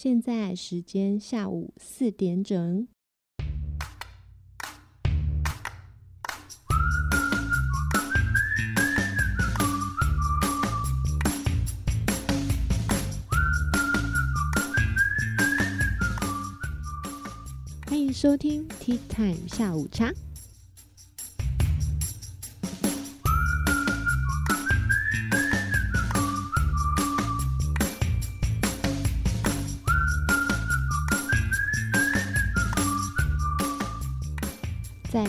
现在时间下午四点整。欢迎收听 Tea Time 下午茶。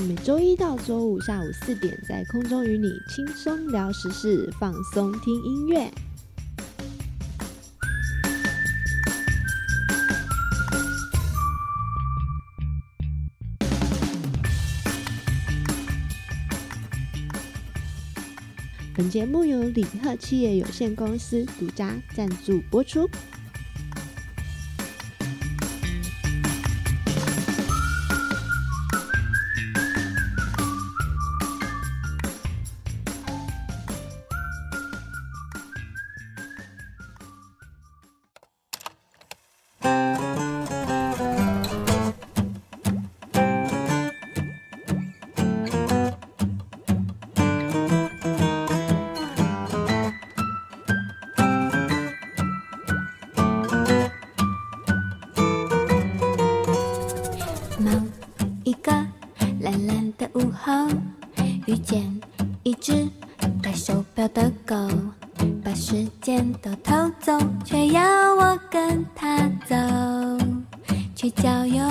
每周一到周五下午四点，在空中与你轻松聊时事，放松听音乐。本节目由李贺企业有限公司独家赞助播出。狗，把时间都偷走，却要我跟它走去郊游。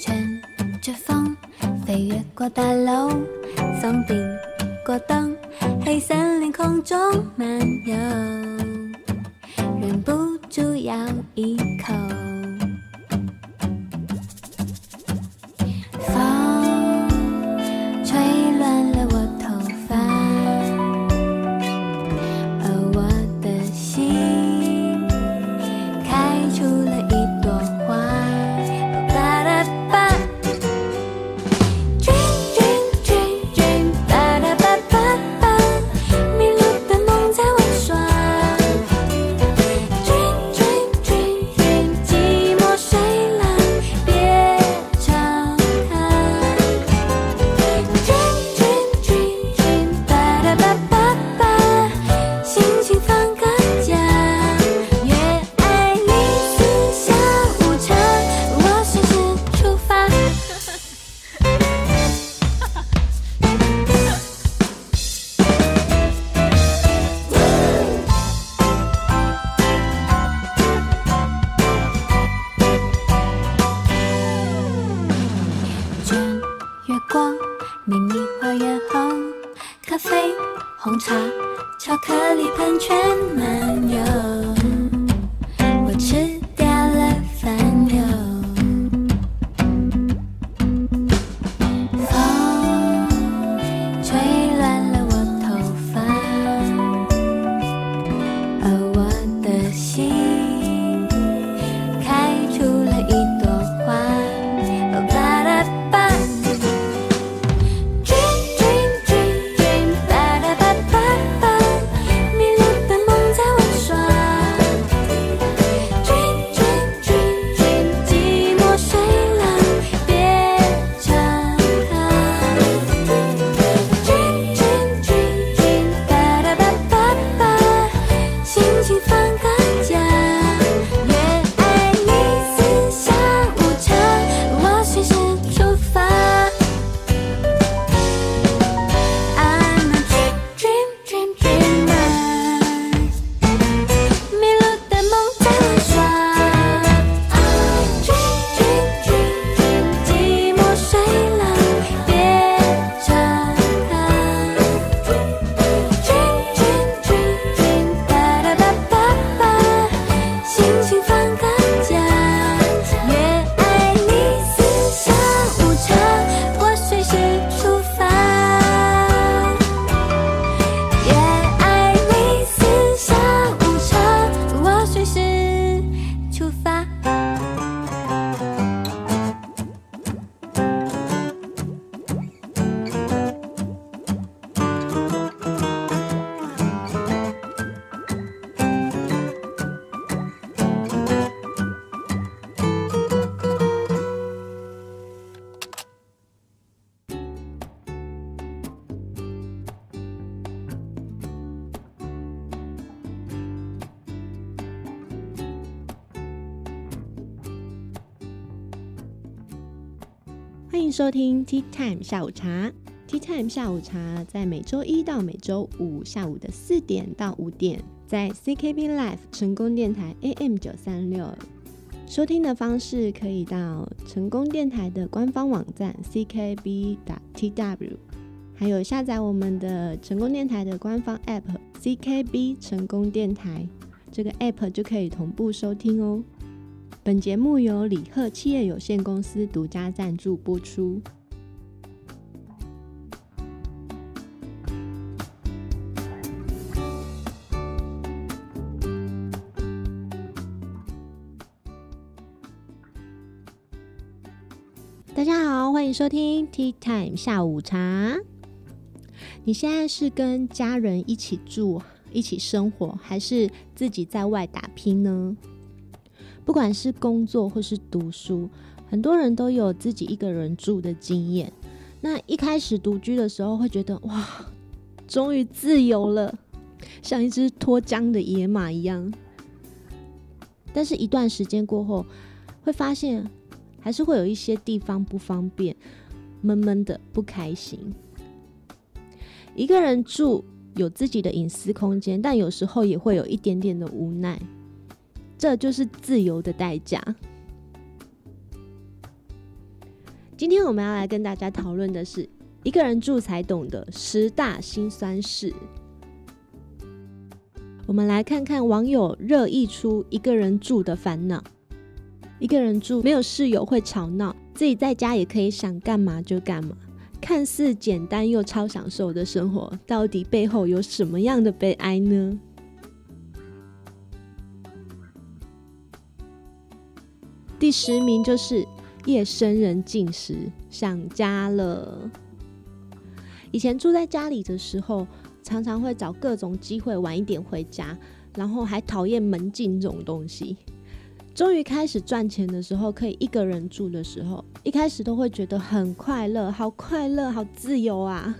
乘着风飞越过大楼，松顶过灯，黑森林空中漫游，欢迎收听 Tea Time 下午茶。Tea Time 下午茶在每周一到每周五下午的四点到五点，在 CKB Life 成功电台 AM 九三六。收听的方式可以到成功电台的官方网站 CKB 打 TW，还有下载我们的成功电台的官方 App CKB 成功电台，这个 App 就可以同步收听哦。本节目由李贺企业有限公司独家赞助播出。大家好，欢迎收听 Tea Time 下午茶。你现在是跟家人一起住、一起生活，还是自己在外打拼呢？不管是工作或是读书，很多人都有自己一个人住的经验。那一开始独居的时候，会觉得哇，终于自由了，像一只脱缰的野马一样。但是，一段时间过后，会发现还是会有一些地方不方便，闷闷的不开心。一个人住有自己的隐私空间，但有时候也会有一点点的无奈。这就是自由的代价。今天我们要来跟大家讨论的是一个人住才懂的十大辛酸事。我们来看看网友热议出一个人住的烦恼。一个人住没有室友会吵闹，自己在家也可以想干嘛就干嘛，看似简单又超享受的生活，到底背后有什么样的悲哀呢？第十名就是夜深人静时想家了。以前住在家里的时候，常常会找各种机会晚一点回家，然后还讨厌门禁这种东西。终于开始赚钱的时候，可以一个人住的时候，一开始都会觉得很快乐，好快乐，好自由啊！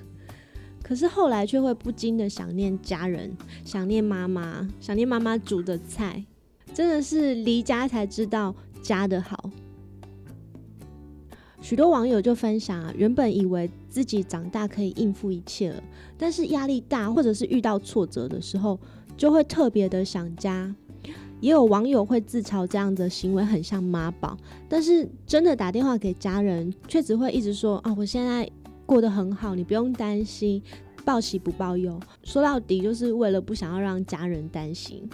可是后来却会不禁的想念家人，想念妈妈，想念妈妈煮的菜，真的是离家才知道。家的好，许多网友就分享啊，原本以为自己长大可以应付一切了，但是压力大或者是遇到挫折的时候，就会特别的想家。也有网友会自嘲这样的行为很像妈宝，但是真的打电话给家人，却只会一直说啊，我现在过得很好，你不用担心，报喜不报忧。说到底，就是为了不想要让家人担心。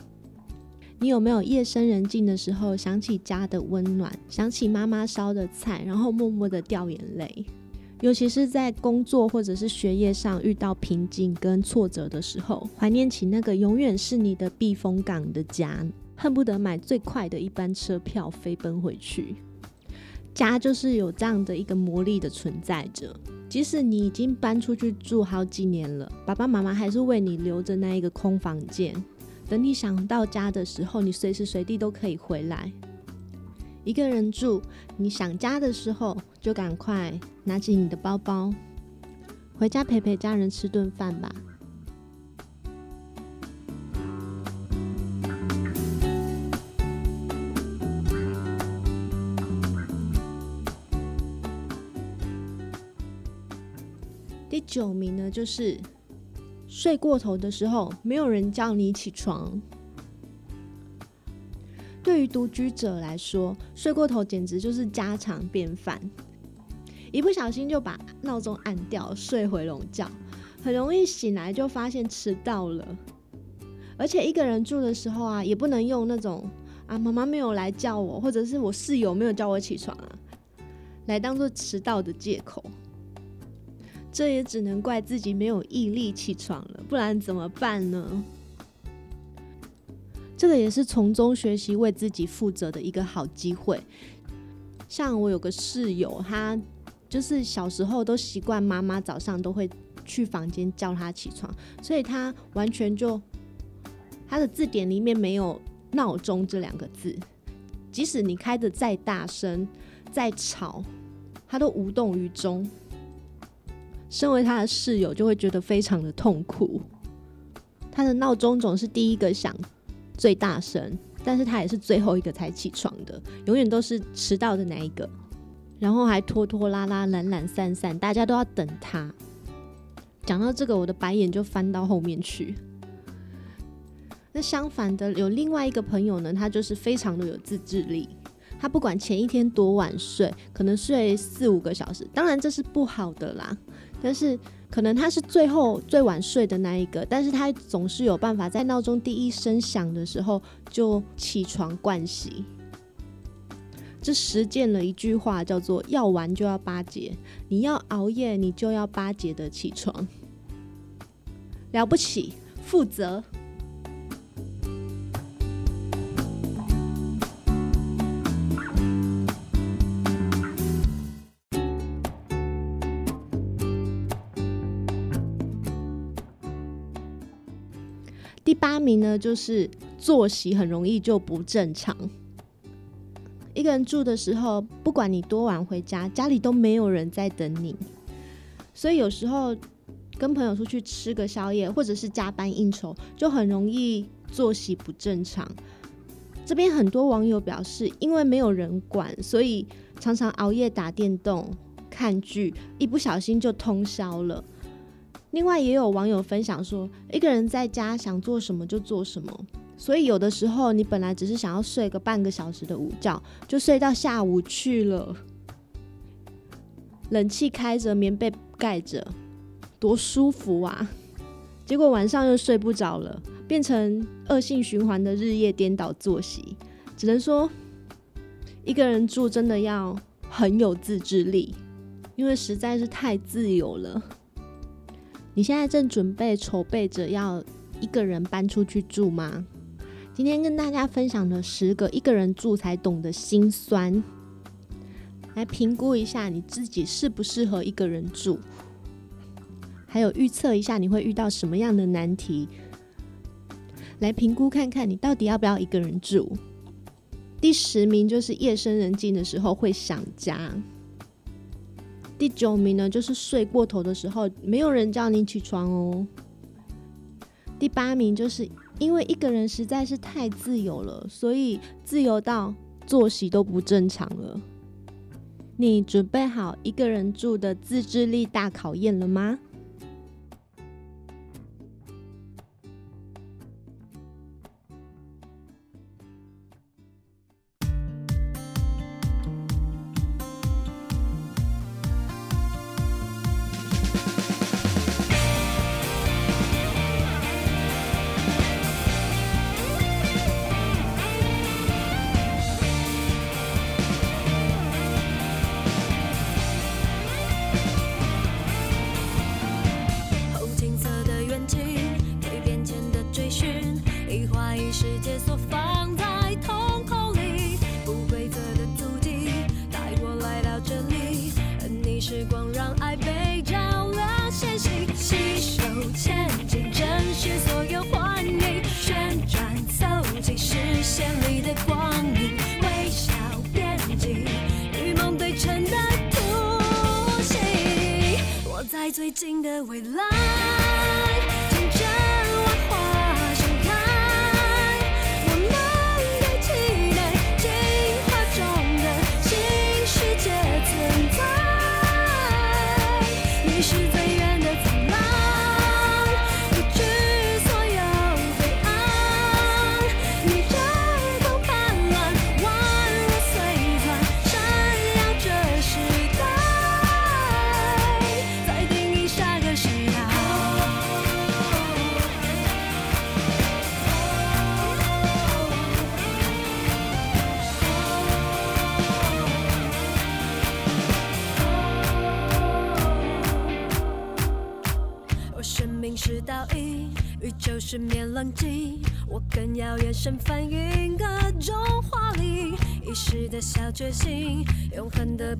你有没有夜深人静的时候想起家的温暖，想起妈妈烧的菜，然后默默的掉眼泪？尤其是在工作或者是学业上遇到瓶颈跟挫折的时候，怀念起那个永远是你的避风港的家，恨不得买最快的一班车票飞奔回去。家就是有这样的一个魔力的存在着，即使你已经搬出去住好几年了，爸爸妈妈还是为你留着那一个空房间。等你想到家的时候，你随时随地都可以回来。一个人住，你想家的时候，就赶快拿起你的包包，回家陪陪家人吃顿饭吧。第九名呢，就是。睡过头的时候，没有人叫你起床。对于独居者来说，睡过头简直就是家常便饭。一不小心就把闹钟按掉，睡回笼觉，很容易醒来就发现迟到了。而且一个人住的时候啊，也不能用那种啊妈妈没有来叫我，或者是我室友没有叫我起床啊，来当做迟到的借口。这也只能怪自己没有毅力起床了，不然怎么办呢？这个也是从中学习为自己负责的一个好机会。像我有个室友，他就是小时候都习惯妈妈早上都会去房间叫他起床，所以他完全就他的字典里面没有闹钟这两个字，即使你开的再大声、再吵，他都无动于衷。身为他的室友，就会觉得非常的痛苦。他的闹钟总是第一个响，最大声，但是他也是最后一个才起床的，永远都是迟到的那一个。然后还拖拖拉拉、懒懒散散，大家都要等他。讲到这个，我的白眼就翻到后面去。那相反的，有另外一个朋友呢，他就是非常的有自制力。他不管前一天多晚睡，可能睡四五个小时，当然这是不好的啦。但是可能他是最后最晚睡的那一个，但是他总是有办法在闹钟第一声响的时候就起床盥洗。这实践了一句话，叫做“要玩就要巴结”，你要熬夜，你就要巴结的起床。了不起，负责。八名呢，就是作息很容易就不正常。一个人住的时候，不管你多晚回家，家里都没有人在等你，所以有时候跟朋友出去吃个宵夜，或者是加班应酬，就很容易作息不正常。这边很多网友表示，因为没有人管，所以常常熬夜打电动、看剧，一不小心就通宵了。另外也有网友分享说，一个人在家想做什么就做什么，所以有的时候你本来只是想要睡个半个小时的午觉，就睡到下午去了。冷气开着，棉被盖着，多舒服啊！结果晚上又睡不着了，变成恶性循环的日夜颠倒作息。只能说，一个人住真的要很有自制力，因为实在是太自由了。你现在正准备筹备着要一个人搬出去住吗？今天跟大家分享的十个一个人住才懂的心酸，来评估一下你自己适不适合一个人住，还有预测一下你会遇到什么样的难题，来评估看看你到底要不要一个人住。第十名就是夜深人静的时候会想家。第九名呢，就是睡过头的时候，没有人叫你起床哦。第八名就是因为一个人实在是太自由了，所以自由到作息都不正常了。你准备好一个人住的自制力大考验了吗？更要眼神翻云，各种华丽，一时的小决心，永恒的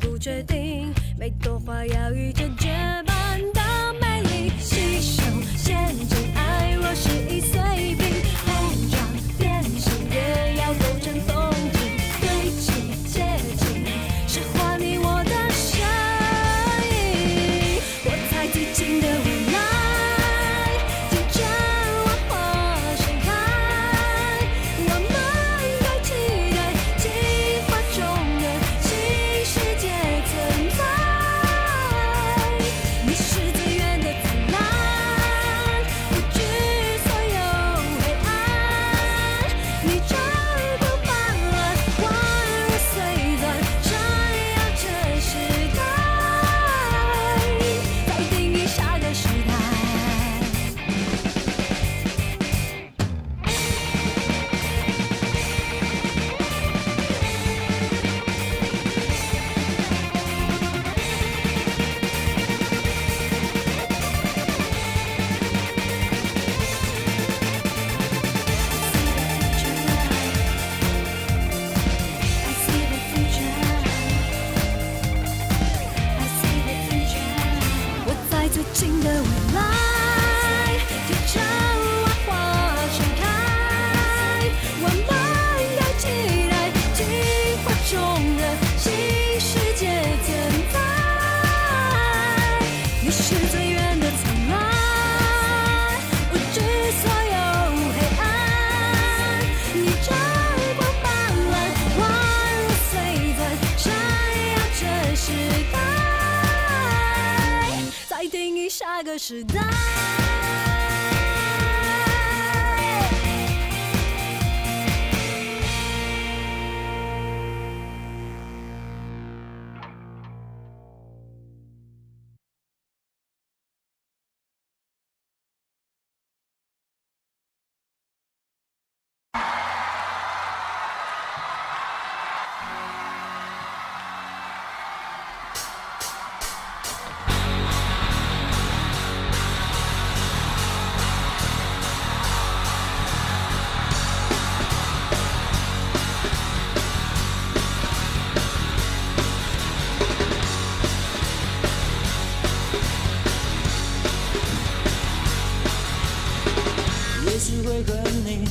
也许会恨你，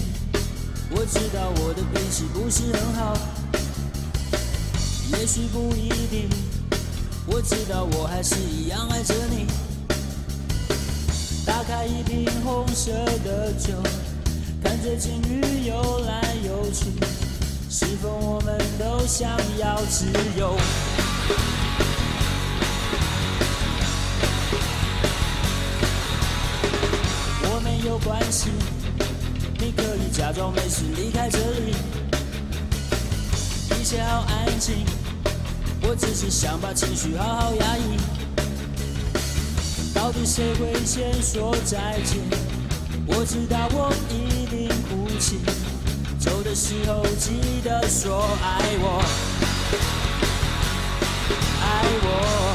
我知道我的脾气不是很好。也许不一定，我知道我还是一样爱着你。打开一瓶红色的酒，看着情侣游来游去，是否我们都想要自由？我没有关系，你可以假装没事离开这里，一切好安静，我只是想把情绪好好压抑。到底谁会先说再见？我知道我一定哭泣，走的时候记得说爱我，爱我。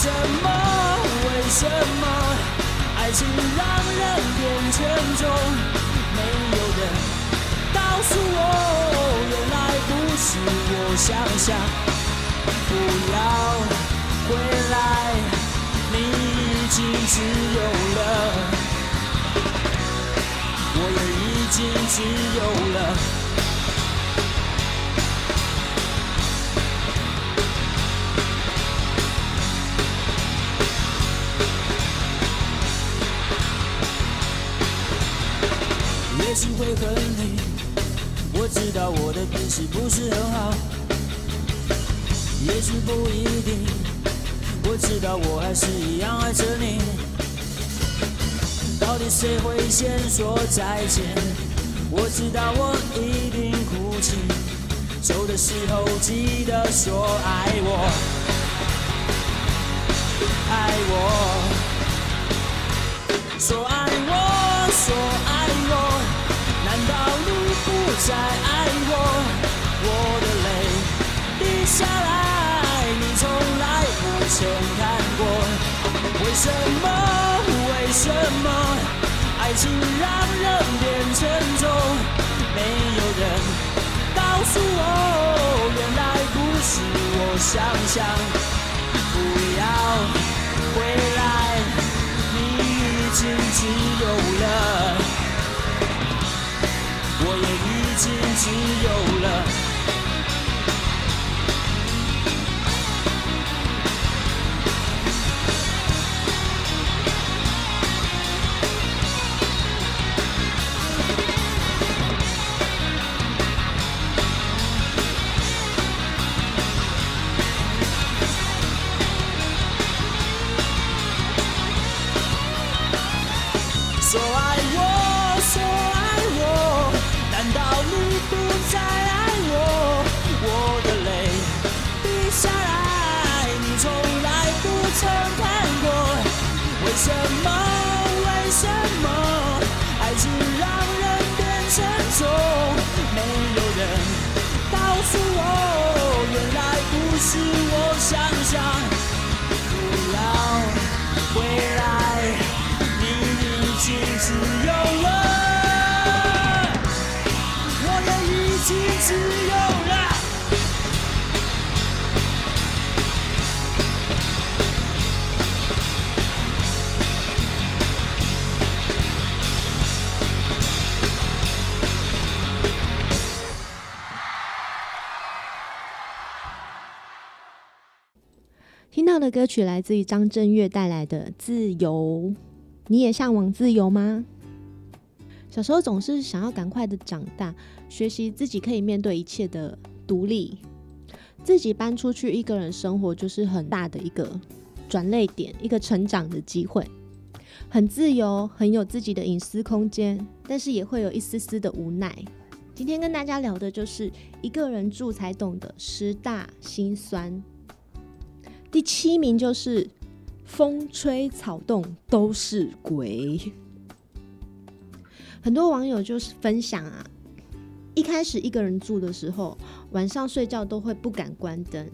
什么？为什么？爱情让人变沉重，没有人告诉我，原来不是我想象。不要回来，你已经自由了，我也已经自由了。也许会恨你，我知道我的脾气不是很好。也许不一定，我知道我还是一样爱着你。到底谁会先说再见？我知道我一定哭泣，走的时候记得说爱我，爱我。说爱我，说爱我，难道你不再爱我？我的泪滴下来，你从来不曾看过。为什么？为什么？爱情让人变沉重，没有人告诉我，原来不是我想象。不要回来。你已经自由了，心自由了。歌曲来自于张震岳带来的《自由》。你也向往自由吗？小时候总是想要赶快的长大，学习自己可以面对一切的独立，自己搬出去一个人生活就是很大的一个转泪点，一个成长的机会。很自由，很有自己的隐私空间，但是也会有一丝丝的无奈。今天跟大家聊的就是一个人住才懂得十大心酸。第七名就是风吹草动都是鬼。很多网友就是分享啊，一开始一个人住的时候，晚上睡觉都会不敢关灯，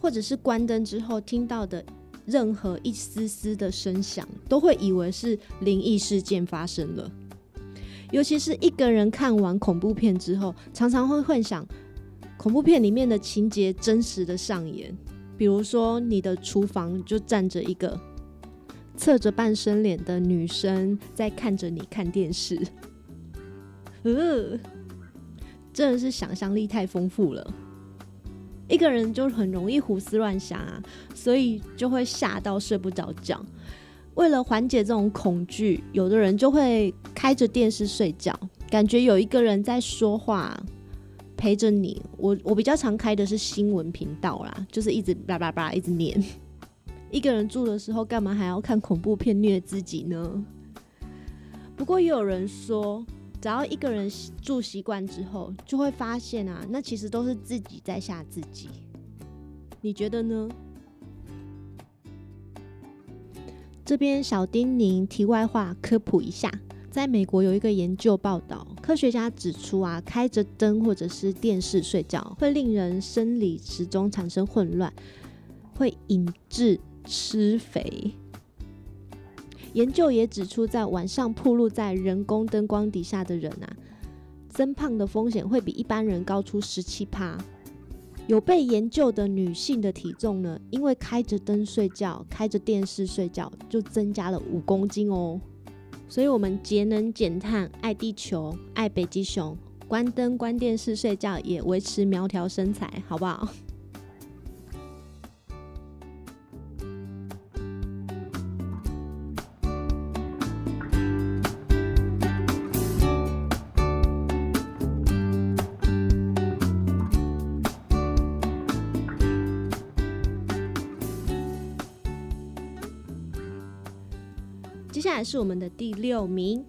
或者是关灯之后听到的。任何一丝丝的声响，都会以为是灵异事件发生了。尤其是一个人看完恐怖片之后，常常会幻想恐怖片里面的情节真实的上演。比如说，你的厨房就站着一个侧着半身脸的女生在看着你看电视。呃，真的是想象力太丰富了。一个人就很容易胡思乱想啊，所以就会吓到睡不着觉。为了缓解这种恐惧，有的人就会开着电视睡觉，感觉有一个人在说话陪着你。我我比较常开的是新闻频道啦，就是一直叭叭叭一直念。一个人住的时候，干嘛还要看恐怖片虐自己呢？不过也有人说。只要一个人住习惯之后，就会发现啊，那其实都是自己在吓自己。你觉得呢？这边小叮咛，题外话科普一下，在美国有一个研究报道，科学家指出啊，开着灯或者是电视睡觉，会令人生理时钟产生混乱，会引致吃肥。研究也指出，在晚上暴露在人工灯光底下的人啊，增胖的风险会比一般人高出十七趴。有被研究的女性的体重呢，因为开着灯睡觉、开着电视睡觉，就增加了五公斤哦。所以，我们节能减碳、爱地球、爱北极熊，关灯关电视睡觉，也维持苗条身材，好不好？是我们的第六名，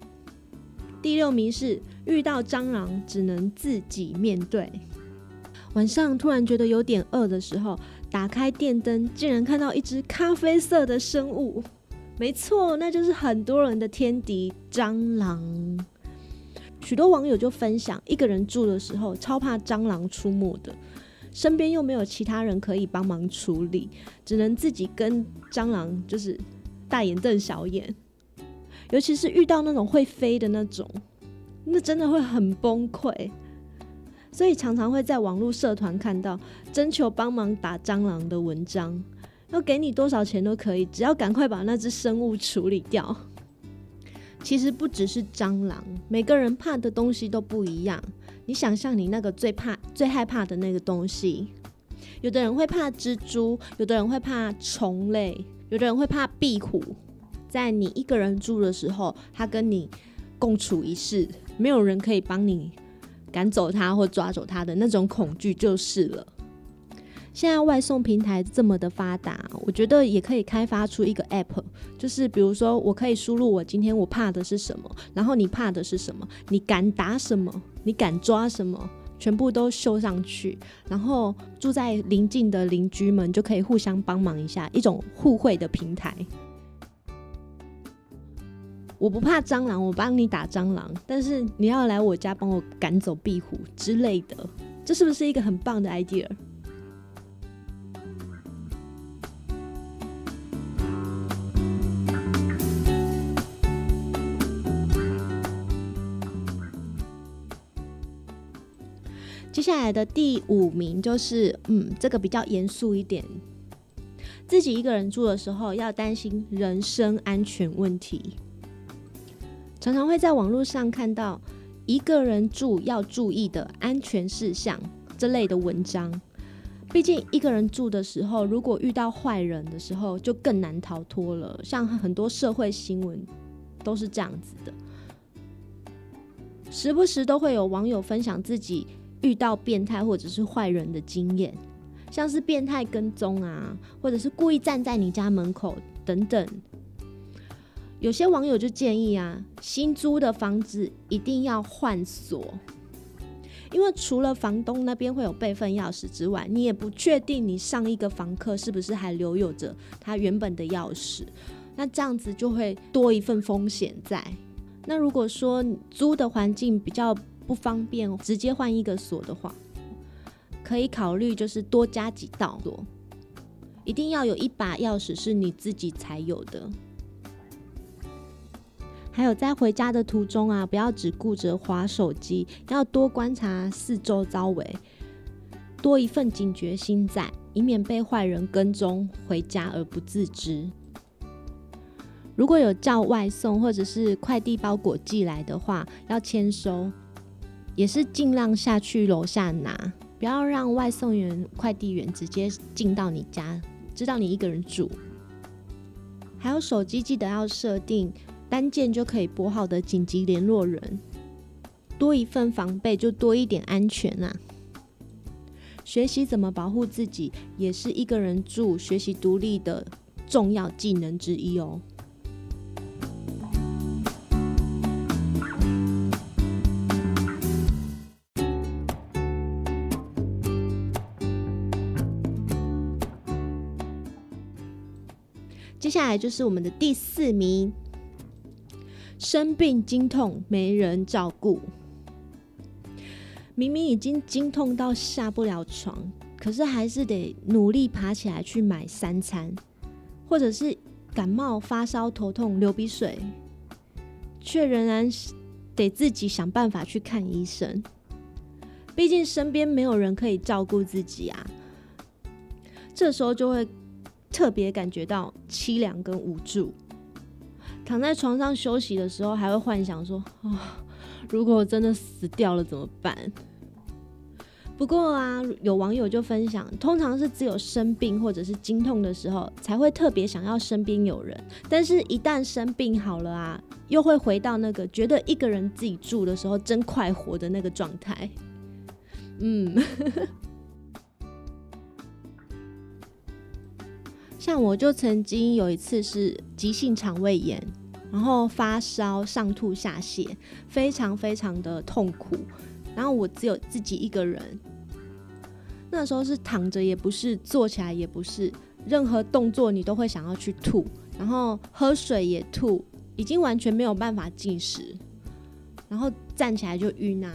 第六名是遇到蟑螂只能自己面对。晚上突然觉得有点饿的时候，打开电灯，竟然看到一只咖啡色的生物。没错，那就是很多人的天敌——蟑螂。许多网友就分享，一个人住的时候超怕蟑螂出没的，身边又没有其他人可以帮忙处理，只能自己跟蟑螂就是大眼瞪小眼。尤其是遇到那种会飞的那种，那真的会很崩溃。所以常常会在网络社团看到征求帮忙打蟑螂的文章，要给你多少钱都可以，只要赶快把那只生物处理掉。其实不只是蟑螂，每个人怕的东西都不一样。你想象你那个最怕、最害怕的那个东西，有的人会怕蜘蛛，有的人会怕虫类，有的人会怕壁虎。在你一个人住的时候，他跟你共处一室，没有人可以帮你赶走他或抓走他的那种恐惧就是了。现在外送平台这么的发达，我觉得也可以开发出一个 app，就是比如说我可以输入我今天我怕的是什么，然后你怕的是什么，你敢打什么，你敢抓什么，全部都秀上去，然后住在邻近的邻居们就可以互相帮忙一下，一种互惠的平台。我不怕蟑螂，我帮你打蟑螂，但是你要来我家帮我赶走壁虎之类的，这是不是一个很棒的 idea？接下来的第五名就是，嗯，这个比较严肃一点，自己一个人住的时候要担心人身安全问题。常常会在网络上看到一个人住要注意的安全事项这类的文章，毕竟一个人住的时候，如果遇到坏人的时候，就更难逃脱了。像很多社会新闻都是这样子的，时不时都会有网友分享自己遇到变态或者是坏人的经验，像是变态跟踪啊，或者是故意站在你家门口等等。有些网友就建议啊，新租的房子一定要换锁。因为除了房东那边会有备份钥匙之外，你也不确定你上一个房客是不是还留有着他原本的钥匙，那这样子就会多一份风险在。那如果说租的环境比较不方便，直接换一个锁的话，可以考虑就是多加几道锁，一定要有一把钥匙是你自己才有的。还有在回家的途中啊，不要只顾着划手机，要多观察四周周围，多一份警觉心在，以免被坏人跟踪回家而不自知。如果有叫外送或者是快递包裹寄来的话，要签收，也是尽量下去楼下拿，不要让外送员、快递员直接进到你家，知道你一个人住。还有手机记得要设定。单键就可以拨号的紧急联络人，多一份防备就多一点安全啊！学习怎么保护自己，也是一个人住、学习独立的重要技能之一哦。接下来就是我们的第四名。生病经痛没人照顾，明明已经经痛到下不了床，可是还是得努力爬起来去买三餐，或者是感冒发烧头痛流鼻水，却仍然得自己想办法去看医生。毕竟身边没有人可以照顾自己啊，这时候就会特别感觉到凄凉跟无助。躺在床上休息的时候，还会幻想说：“啊，如果我真的死掉了怎么办？”不过啊，有网友就分享，通常是只有生病或者是经痛的时候，才会特别想要身边有人。但是，一旦生病好了啊，又会回到那个觉得一个人自己住的时候真快活的那个状态。嗯。像我就曾经有一次是急性肠胃炎，然后发烧、上吐下泻，非常非常的痛苦。然后我只有自己一个人，那时候是躺着也不是，坐起来也不是，任何动作你都会想要去吐，然后喝水也吐，已经完全没有办法进食，然后站起来就晕啊。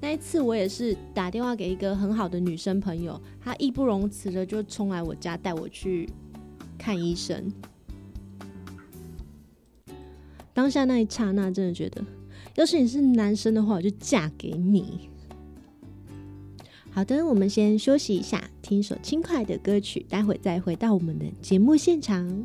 那一次我也是打电话给一个很好的女生朋友，她义不容辞的就冲来我家带我去看医生。当下那一刹那，真的觉得，要是你是男生的话，我就嫁给你。好的，我们先休息一下，听一首轻快的歌曲，待会再回到我们的节目现场。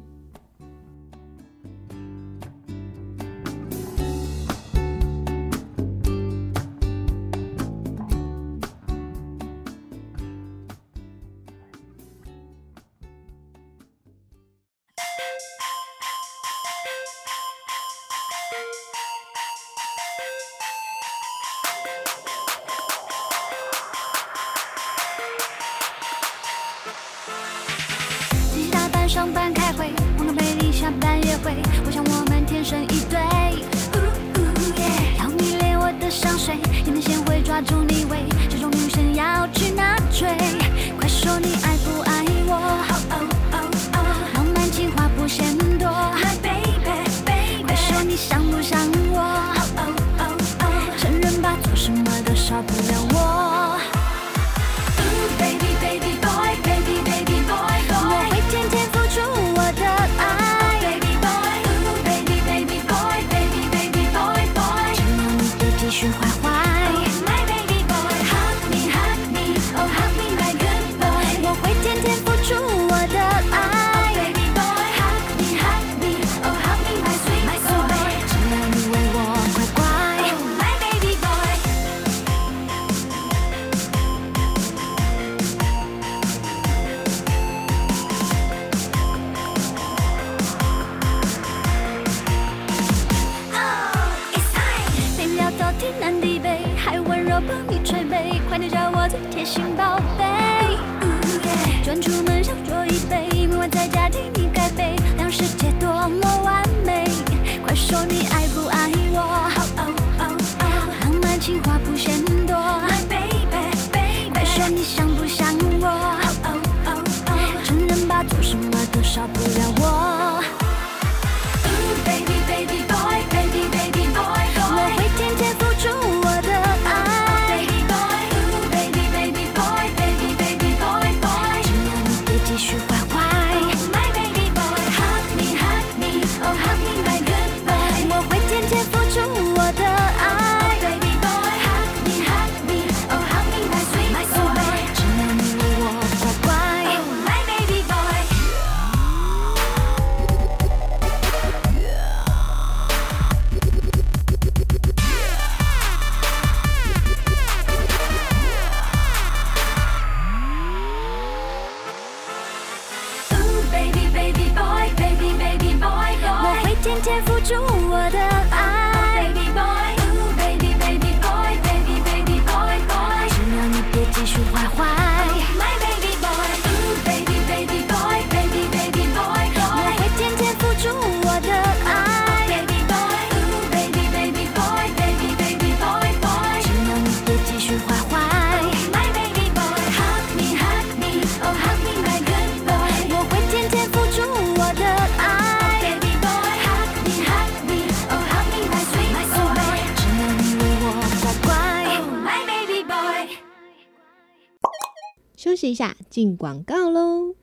息一下，进广告喽。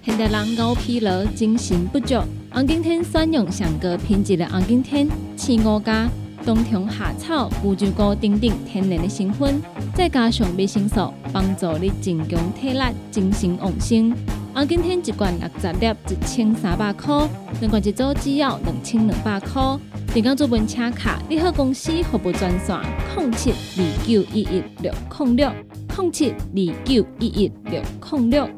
现代人熬疲劳，精神不足。红景天选用上个品质的红景天青五加，冬虫夏草、乌鸡菇等等天然的成分，再加上维生素，帮助你增强体力、精神旺盛。红景天一罐六十粒，一千三百块；两罐一组只要两千两百块。电工做本车卡，你好公司服务专线：零七二九一一六零六零七二九一一六零六。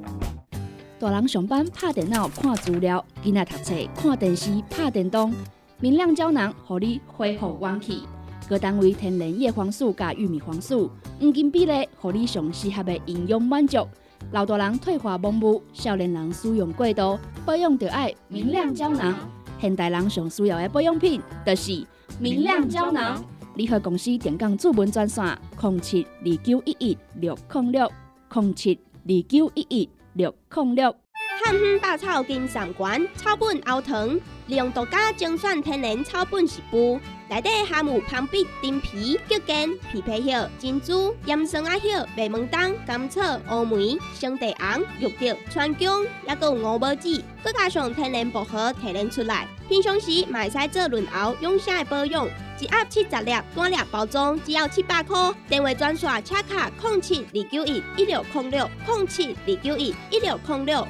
大人上班拍电脑看资料，囡仔读册看电视拍电动。明亮胶囊，互你恢复元气。各单位天然叶黄素加玉米黄素，黄金比例，互你上适合的营养满足。老大人退化盲目，少年人使用过度，保养就爱明亮胶囊。现代人上需要的保养品，就是明亮胶囊。联合公司电工主文专线：零七二九一一六零六零七二九一一六零六。汉方百草金上馆草本熬糖，利用独家精选天然草本食补，内底含有芳碧、丁皮、桔梗、枇杷叶、珍珠、岩松仔叶、麦门冬、甘草、乌梅、生地黄、玉竹、川芎，还有五宝子，佮加上天然薄荷提炼出来。平常时嘛会使做润喉养生的保养，一盒七十粒，单粒包装只要七百块。电话专线：车卡零七二九一一六零六零七二九一一六零六。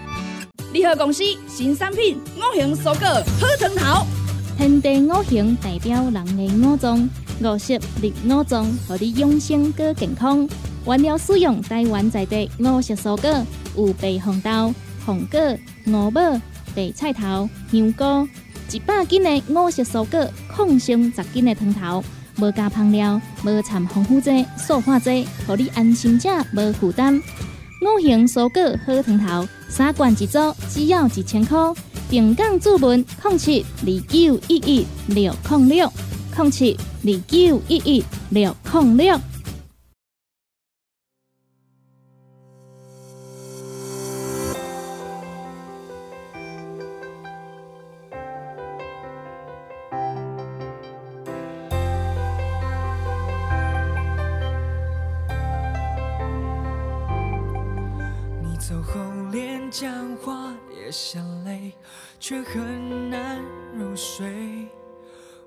联合公司新产品五行蔬果好汤头。天地五行代表人的五脏，五色绿五脏，互你养生更健康。原料使用台湾在地五色蔬果，有白红豆、红果、五宝、白菜头、香菇，一百斤的五色蔬果，抗性十斤的汤头。无加香料，无掺防腐剂、塑化剂，互你安心吃，无负担。五行蔬果好汤头，三罐一组，只要一千块。平江注文空七二九一一六零六空七二九一一六零六。却很难入睡。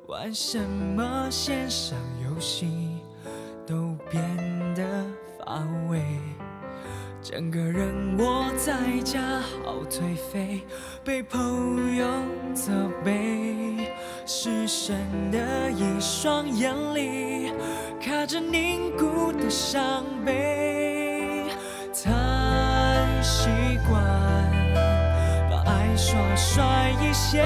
玩什么线上游戏都变得乏味，整个人窝在家好颓废，被朋友责备。失神的一双眼里，卡着凝固的伤悲。太习惯耍帅一些，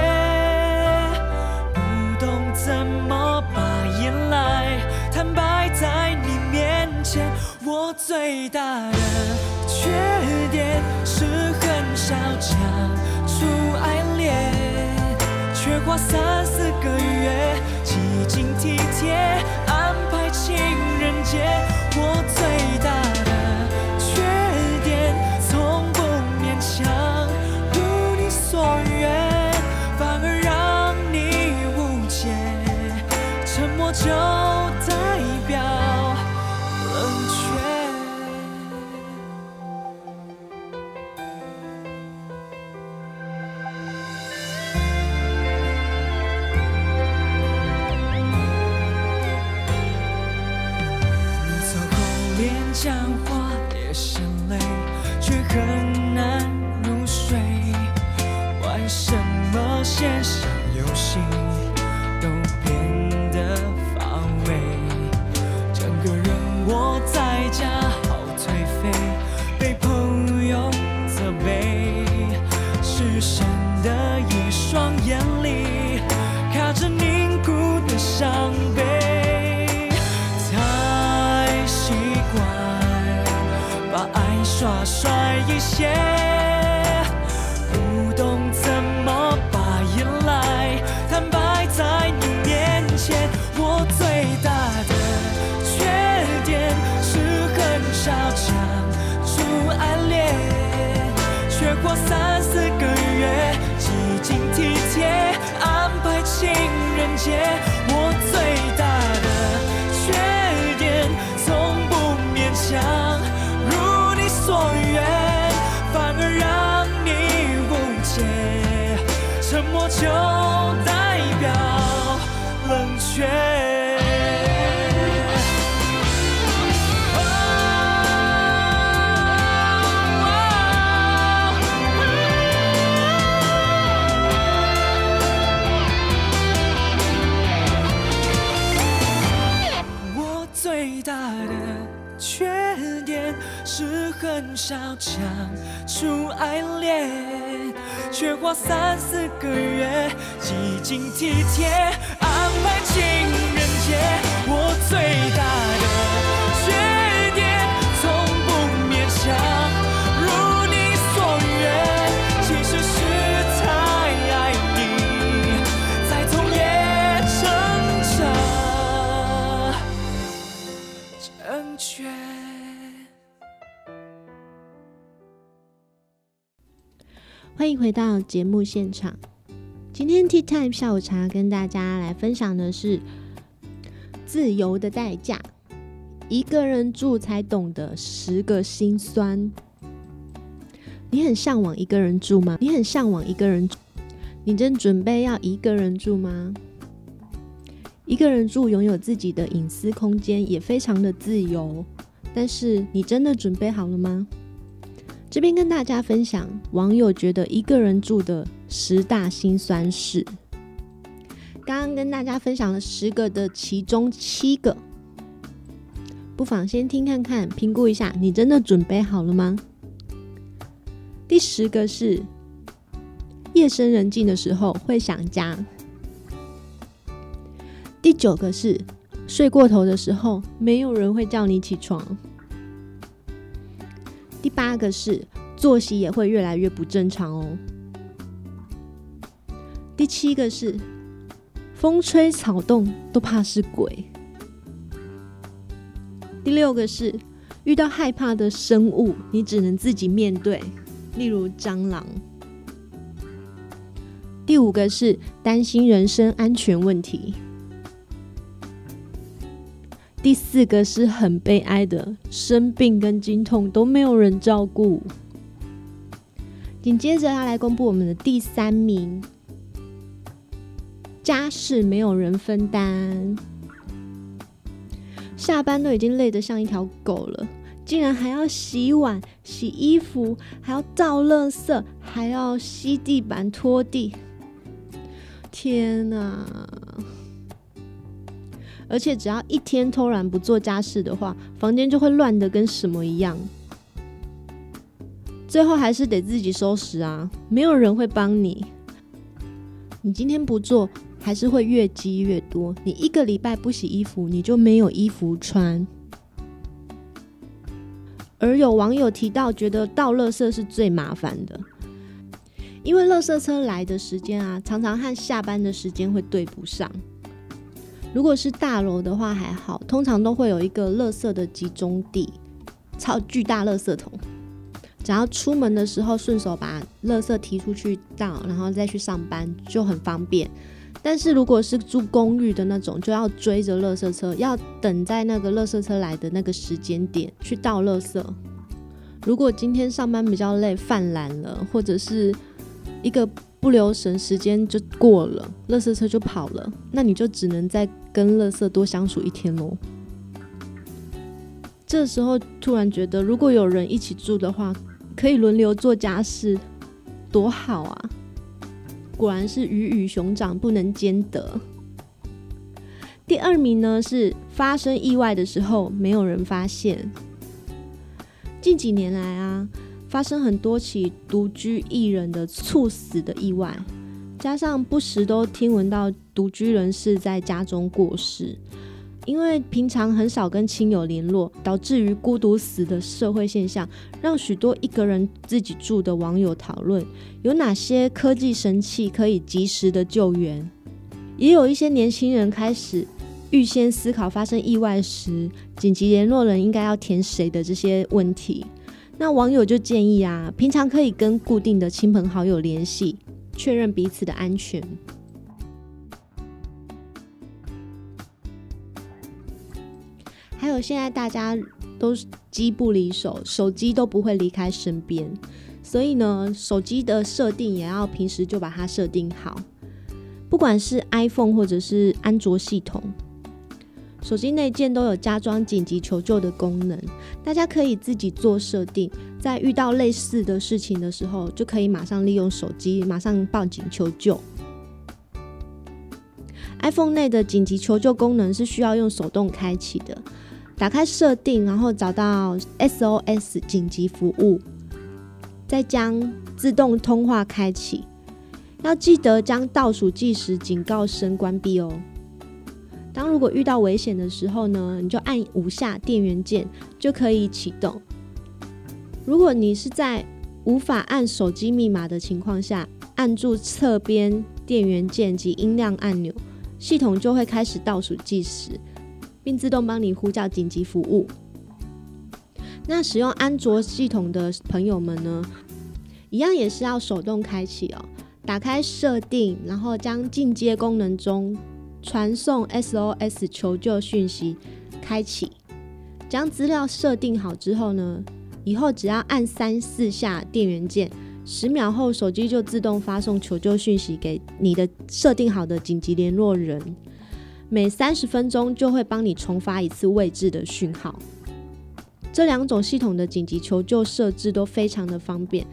不懂怎么把眼泪坦白在你面前。我最大的缺点是很少讲出爱恋，却花三四个月几经体贴些，不懂怎么把眼来坦白在你面前。我最大的缺点是很少讲出爱恋，却花三四个月几经体贴安排情人节。就代表冷却。我最大的缺点是很少讲出爱恋，却花三四个月几经体贴安排情人节。我最大欢迎回到节目现场。今天 Tea Time 下午茶跟大家来分享的是自由的代价，一个人住才懂得十个心酸。你很向往一个人住吗？你很向往一个人住？你正准备要一个人住吗？一个人住，拥有自己的隐私空间，也非常的自由。但是，你真的准备好了吗？这边跟大家分享网友觉得一个人住的十大辛酸事。刚刚跟大家分享了十个的其中七个，不妨先听看看，评估一下，你真的准备好了吗？第十个是夜深人静的时候会想家。第九个是睡过头的时候，没有人会叫你起床。第八个是作息也会越来越不正常哦。第七个是风吹草动都怕是鬼。第六个是遇到害怕的生物，你只能自己面对，例如蟑螂。第五个是担心人身安全问题。第四个是很悲哀的，生病跟经痛都没有人照顾。紧接着要来公布我们的第三名，家事没有人分担，下班都已经累得像一条狗了，竟然还要洗碗、洗衣服，还要倒垃圾，还要吸地板、拖地。天哪！而且只要一天偷懒不做家事的话，房间就会乱的跟什么一样。最后还是得自己收拾啊，没有人会帮你。你今天不做，还是会越积越多。你一个礼拜不洗衣服，你就没有衣服穿。而有网友提到，觉得倒垃圾是最麻烦的，因为垃圾车来的时间啊，常常和下班的时间会对不上。如果是大楼的话还好，通常都会有一个垃圾的集中地，超巨大垃圾桶，只要出门的时候顺手把垃圾提出去倒，然后再去上班就很方便。但是如果是住公寓的那种，就要追着垃圾车，要等在那个垃圾车来的那个时间点去倒垃圾。如果今天上班比较累，犯懒了，或者是一个不留神，时间就过了，垃圾车就跑了，那你就只能再跟垃圾多相处一天喽。这时候突然觉得，如果有人一起住的话，可以轮流做家事，多好啊！果然是鱼与熊掌不能兼得。第二名呢是发生意外的时候没有人发现。近几年来啊，发生很多起独居一人的猝死的意外，加上不时都听闻到独居人士在家中过世。因为平常很少跟亲友联络，导致于孤独死的社会现象，让许多一个人自己住的网友讨论有哪些科技神器可以及时的救援。也有一些年轻人开始预先思考发生意外时紧急联络人应该要填谁的这些问题。那网友就建议啊，平常可以跟固定的亲朋好友联系，确认彼此的安全。还有现在大家都机不离手，手机都不会离开身边，所以呢，手机的设定也要平时就把它设定好。不管是 iPhone 或者是安卓系统，手机内建都有加装紧急求救的功能，大家可以自己做设定，在遇到类似的事情的时候，就可以马上利用手机马上报警求救。iPhone 内的紧急求救功能是需要用手动开启的。打开设定，然后找到 SOS 紧急服务，再将自动通话开启。要记得将倒数计时警告声关闭哦。当如果遇到危险的时候呢，你就按五下电源键就可以启动。如果你是在无法按手机密码的情况下，按住侧边电源键及音量按钮，系统就会开始倒数计时。并自动帮你呼叫紧急服务。那使用安卓系统的朋友们呢，一样也是要手动开启哦。打开设定，然后将进阶功能中传送 SOS 求救讯息开启。将资料设定好之后呢，以后只要按三四下电源键，十秒后手机就自动发送求救讯息给你的设定好的紧急联络人。每三十分钟就会帮你重发一次位置的讯号。这两种系统的紧急求救设置都非常的方便，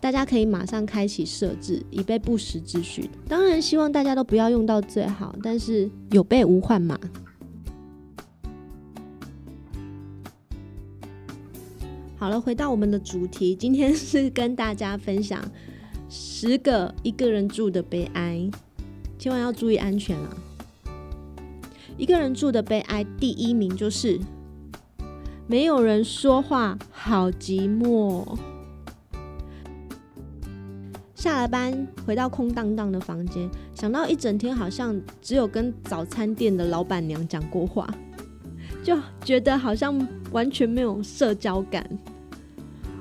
大家可以马上开启设置，以备不时之需。当然，希望大家都不要用到最好，但是有备无患嘛。好了，回到我们的主题，今天是跟大家分享十个一个人住的悲哀，千万要注意安全啊！一个人住的悲哀，第一名就是没有人说话，好寂寞。下了班回到空荡荡的房间，想到一整天好像只有跟早餐店的老板娘讲过话，就觉得好像完全没有社交感。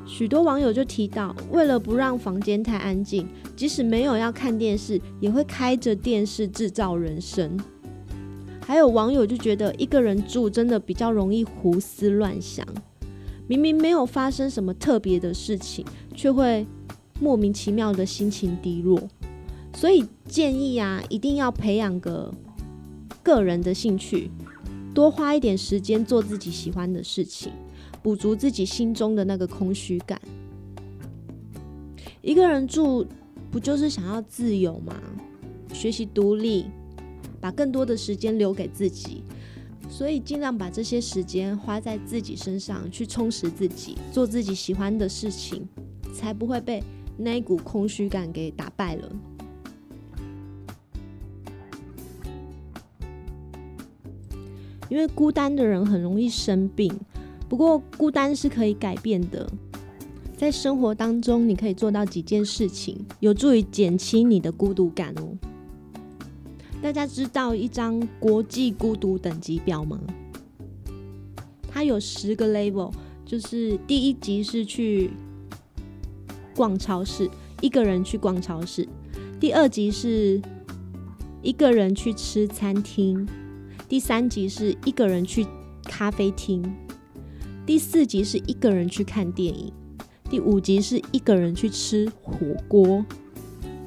许多网友就提到，为了不让房间太安静，即使没有要看电视，也会开着电视制造人声。还有网友就觉得一个人住真的比较容易胡思乱想，明明没有发生什么特别的事情，却会莫名其妙的心情低落。所以建议啊，一定要培养个个人的兴趣，多花一点时间做自己喜欢的事情，补足自己心中的那个空虚感。一个人住不就是想要自由吗？学习独立。把更多的时间留给自己，所以尽量把这些时间花在自己身上，去充实自己，做自己喜欢的事情，才不会被那一股空虚感给打败了。因为孤单的人很容易生病，不过孤单是可以改变的，在生活当中你可以做到几件事情，有助于减轻你的孤独感哦。大家知道一张国际孤独等级表吗？它有十个 level，就是第一级是去逛超市，一个人去逛超市；第二集是一个人去吃餐厅；第三集是一个人去咖啡厅；第四集是一个人去看电影；第五集是一个人去吃火锅，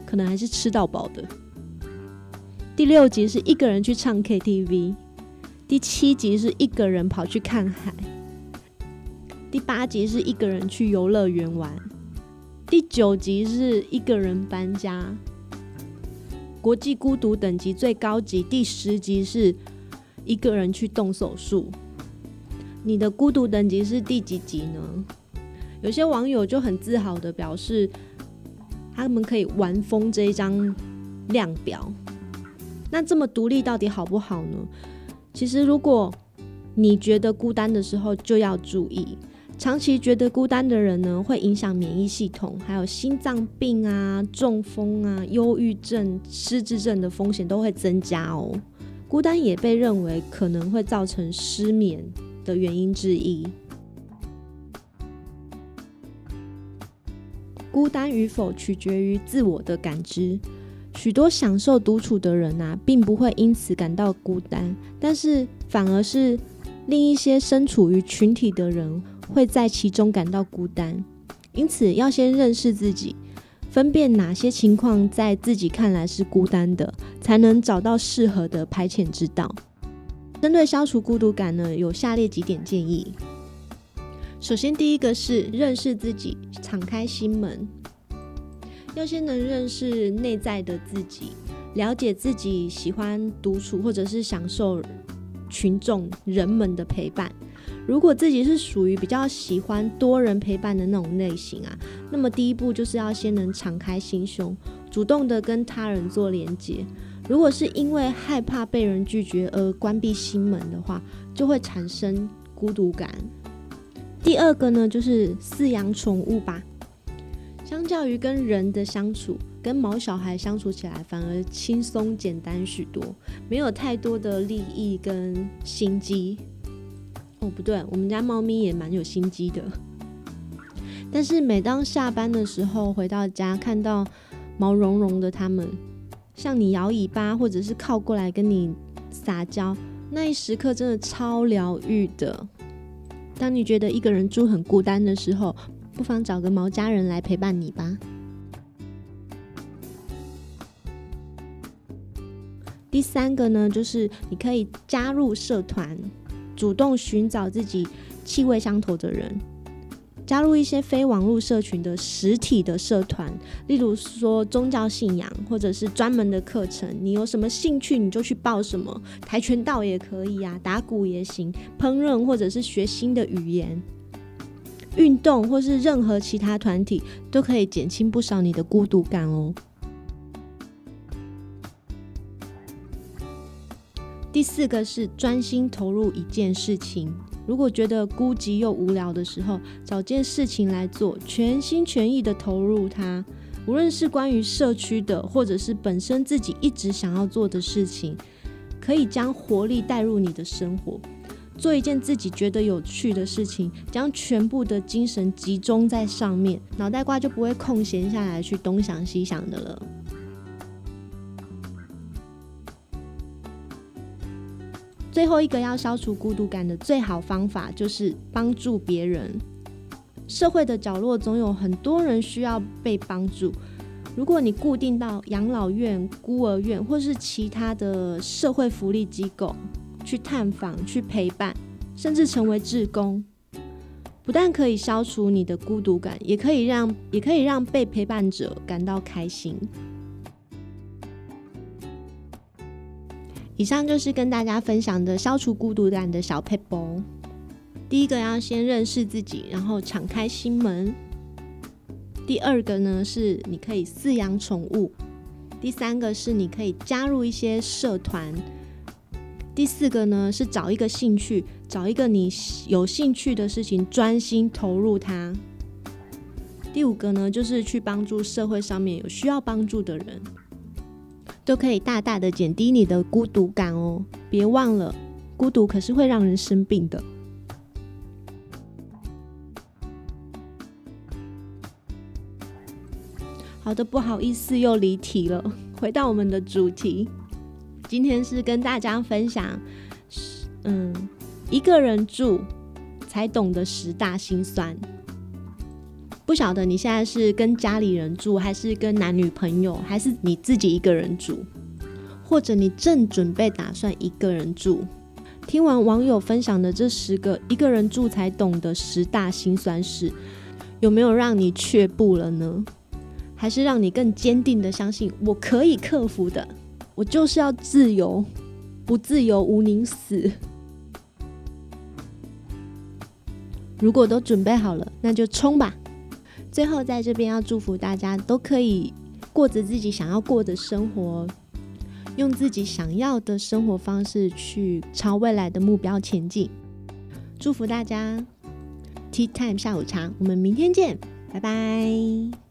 可能还是吃到饱的。第六集是一个人去唱 KTV，第七集是一个人跑去看海，第八集是一个人去游乐园玩，第九集是一个人搬家。国际孤独等级最高级第十集是一个人去动手术。你的孤独等级是第几级呢？有些网友就很自豪的表示，他们可以玩疯这一张量表。那这么独立到底好不好呢？其实，如果你觉得孤单的时候，就要注意，长期觉得孤单的人呢，会影响免疫系统，还有心脏病啊、中风啊、忧郁症、失智症的风险都会增加哦。孤单也被认为可能会造成失眠的原因之一。孤单与否取决于自我的感知。许多享受独处的人啊，并不会因此感到孤单，但是反而是另一些身处于群体的人会在其中感到孤单。因此，要先认识自己，分辨哪些情况在自己看来是孤单的，才能找到适合的排遣之道。针对消除孤独感呢，有下列几点建议。首先，第一个是认识自己，敞开心门。要先能认识内在的自己，了解自己喜欢独处或者是享受群众人们的陪伴。如果自己是属于比较喜欢多人陪伴的那种类型啊，那么第一步就是要先能敞开心胸，主动的跟他人做连接。如果是因为害怕被人拒绝而关闭心门的话，就会产生孤独感。第二个呢，就是饲养宠物吧。相较于跟人的相处，跟毛小孩相处起来反而轻松简单许多，没有太多的利益跟心机。哦，不对，我们家猫咪也蛮有心机的。但是每当下班的时候回到家，看到毛茸茸的它们向你摇尾巴，或者是靠过来跟你撒娇，那一时刻真的超疗愈的。当你觉得一个人住很孤单的时候，不妨找个毛家人来陪伴你吧。第三个呢，就是你可以加入社团，主动寻找自己气味相投的人，加入一些非网络社群的实体的社团，例如说宗教信仰或者是专门的课程，你有什么兴趣你就去报什么，跆拳道也可以啊，打鼓也行，烹饪或者是学新的语言。运动或是任何其他团体都可以减轻不少你的孤独感哦。第四个是专心投入一件事情。如果觉得孤寂又无聊的时候，找件事情来做，全心全意的投入它。无论是关于社区的，或者是本身自己一直想要做的事情，可以将活力带入你的生活。做一件自己觉得有趣的事情，将全部的精神集中在上面，脑袋瓜就不会空闲下来去东想西想的了。最后一个要消除孤独感的最好方法就是帮助别人。社会的角落总有很多人需要被帮助。如果你固定到养老院、孤儿院或是其他的社会福利机构。去探访、去陪伴，甚至成为志工，不但可以消除你的孤独感，也可以让也可以让被陪伴者感到开心。以上就是跟大家分享的消除孤独感的小 paper。第一个要先认识自己，然后敞开心门。第二个呢是你可以饲养宠物。第三个是你可以加入一些社团。第四个呢是找一个兴趣，找一个你有兴趣的事情，专心投入它。第五个呢就是去帮助社会上面有需要帮助的人，都可以大大的减低你的孤独感哦。别忘了，孤独可是会让人生病的。好的，不好意思，又离题了。回到我们的主题，今天是跟大家分享，嗯，一个人住才懂得十大心酸。不晓得你现在是跟家里人住，还是跟男女朋友，还是你自己一个人住，或者你正准备打算一个人住？听完网友分享的这十个一个人住才懂得十大心酸事，有没有让你却步了呢？还是让你更坚定的相信我可以克服的，我就是要自由，不自由无宁死。如果都准备好了，那就冲吧！最后在这边要祝福大家都可以过着自己想要过的生活，用自己想要的生活方式去朝未来的目标前进。祝福大家，Tea Time 下午茶，我们明天见，拜拜。